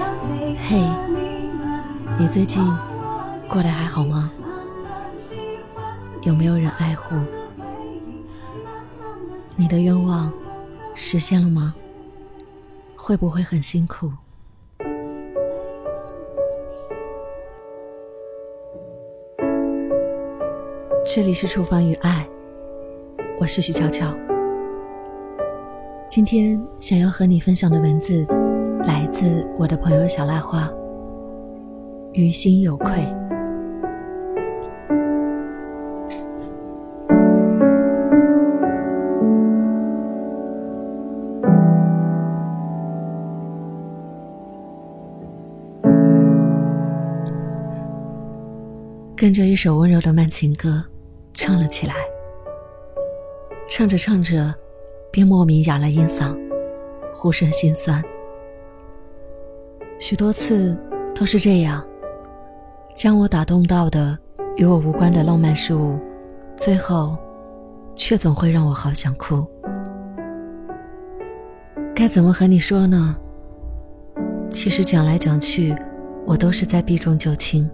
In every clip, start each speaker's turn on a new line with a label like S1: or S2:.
S1: 嘿，你最近过得还好吗？有没有人爱护？你的愿望实现了吗？会不会很辛苦？这里是厨房与爱，我是徐悄悄。今天想要和你分享的文字，来自我的朋友小蜡花。于心有愧，跟着一首温柔的慢情歌。唱了起来，唱着唱着，便莫名哑了音嗓，呼声心酸。许多次都是这样，将我打动到的与我无关的浪漫事物，最后却总会让我好想哭。该怎么和你说呢？其实讲来讲去，我都是在避重就轻。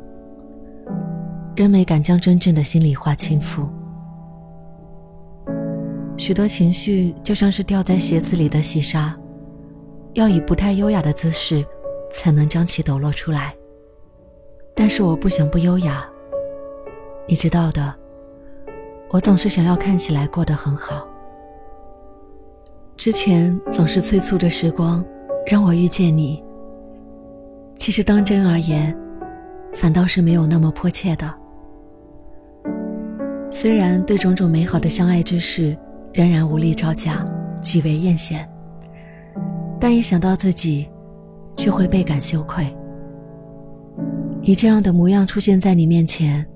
S1: 仍没敢将真正的心里话倾覆，许多情绪就像是掉在鞋子里的细沙，要以不太优雅的姿势才能将其抖落出来。但是我不想不优雅，你知道的，我总是想要看起来过得很好。之前总是催促着时光，让我遇见你。其实当真而言，反倒是没有那么迫切的。虽然对种种美好的相爱之事仍然无力招架，极为艳羡，但一想到自己，却会倍感羞愧。以这样的模样出现在你面前，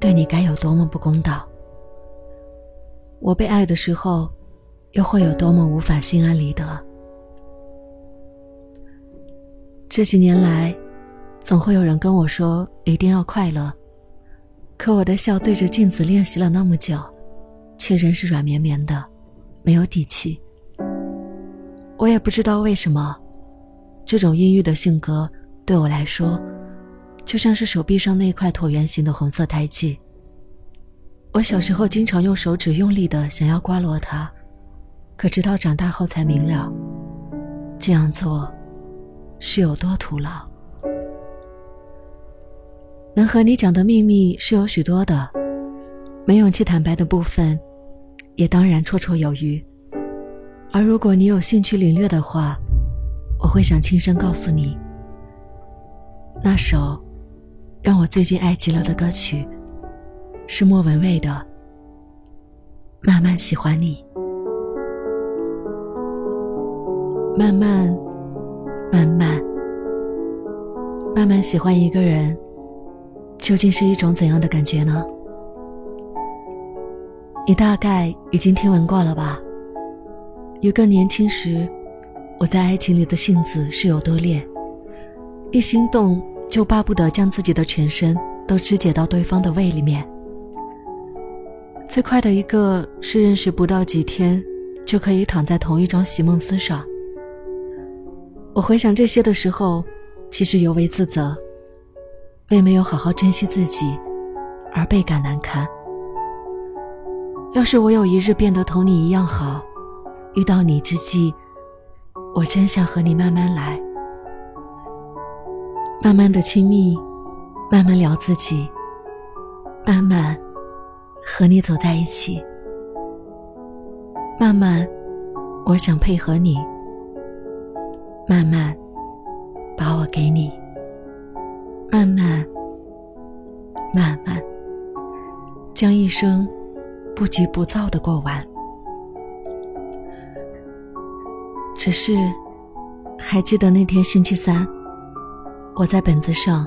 S1: 对你该有多么不公道？我被爱的时候，又会有多么无法心安理得？这几年来，总会有人跟我说，一定要快乐。可我的笑对着镜子练习了那么久，却仍是软绵绵的，没有底气。我也不知道为什么，这种阴郁的性格对我来说，就像是手臂上那块椭圆形的红色胎记。我小时候经常用手指用力的想要刮落它，可直到长大后才明了，这样做是有多徒劳。能和你讲的秘密是有许多的，没勇气坦白的部分，也当然绰绰有余。而如果你有兴趣领略的话，我会想轻声告诉你，那首让我最近爱极了的歌曲，是莫文蔚的《慢慢喜欢你》。慢慢，慢慢，慢慢喜欢一个人。究竟是一种怎样的感觉呢？你大概已经听闻过了吧？有个年轻时，我在爱情里的性子是有多烈，一心动就巴不得将自己的全身都肢解到对方的胃里面。最快的一个是认识不到几天，就可以躺在同一张席梦思上。我回想这些的时候，其实尤为自责。为没有好好珍惜自己而倍感难堪。要是我有一日变得同你一样好，遇到你之际，我真想和你慢慢来，慢慢的亲密，慢慢聊自己，慢慢和你走在一起，慢慢，我想配合你，慢慢把我给你。慢慢，慢慢，将一生不急不躁的过完。只是，还记得那天星期三，我在本子上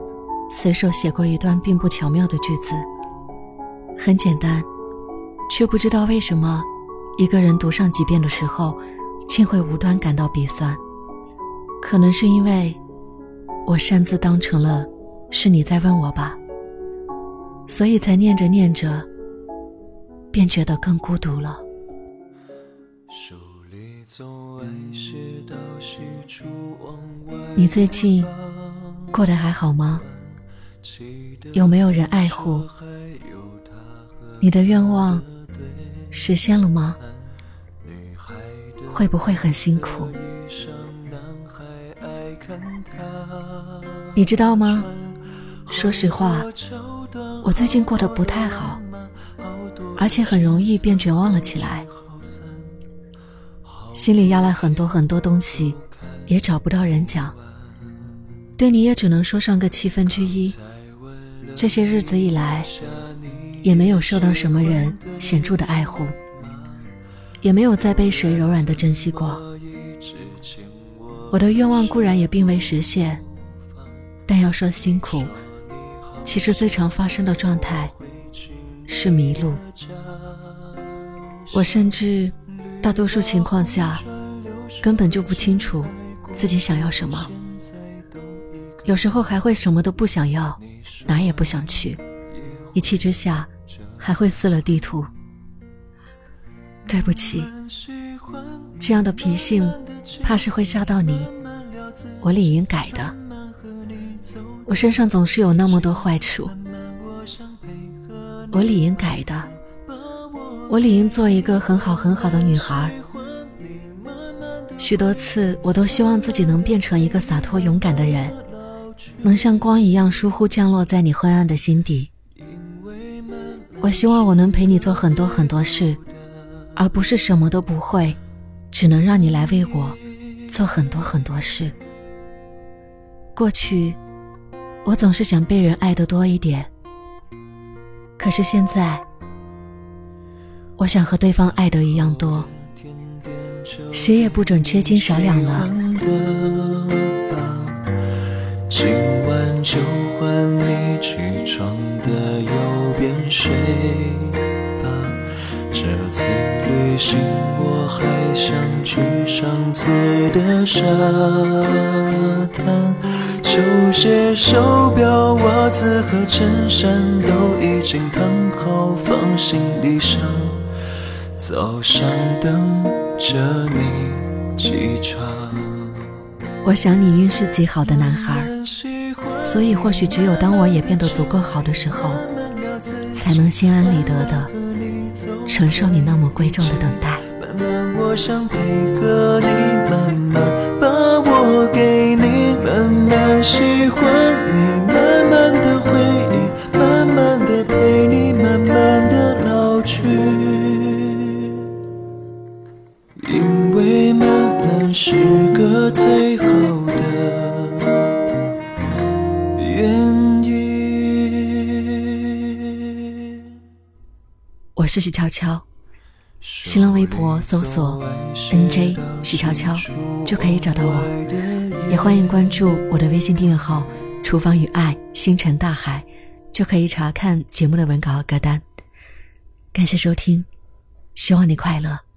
S1: 随手写过一段并不巧妙的句子，很简单，却不知道为什么，一个人读上几遍的时候，竟会无端感到鼻酸。可能是因为，我擅自当成了。是你在问我吧，所以才念着念着，便觉得更孤独了。你最近过得还好吗？有没有人爱护？你的愿望实现了吗？会不会很辛苦？你知道吗？说实话，我最近过得不太好，而且很容易变绝望了起来，心里压了很多很多东西，也找不到人讲。对你也只能说上个七分之一。这些日子以来，也没有受到什么人显著的爱护，也没有再被谁柔软的珍惜过。我的愿望固然也并未实现，但要说辛苦，其实最常发生的状态是迷路。我甚至大多数情况下根本就不清楚自己想要什么。有时候还会什么都不想要，哪也不想去，一气之下还会撕了地图。对不起，这样的脾性怕是会吓到你，我理应改的。我身上总是有那么多坏处，我理应改的。我理应做一个很好很好的女孩。许多次，我都希望自己能变成一个洒脱勇敢的人。能像光一样疏忽降落在你昏暗的心底。我希望我能陪你做很多很多事，而不是什么都不会，只能让你来为我做很多很多事。过去，我总是想被人爱的多一点，可是现在，我想和对方爱的一样多，谁也不准缺斤少两了。
S2: 今晚就换你起床的右边睡吧。这次旅行我还想去上次的沙滩。球鞋、手表、袜子和衬衫都已经烫好，放行李箱。早上等着你起床。
S1: 我想你应是极好的男孩，所以或许只有当我也变得足够好的时候，才能心安理得的承受你那么贵重的等待。
S2: 慢慢我想配合你，慢慢把我给你，慢慢喜欢是个最好的。
S1: 我是许悄悄，新浪微博搜索 “nj 许悄悄”就可以找到我，也欢迎关注我的微信订阅号“厨房与爱星辰大海”，就可以查看节目的文稿和歌单。感谢收听，希望你快乐。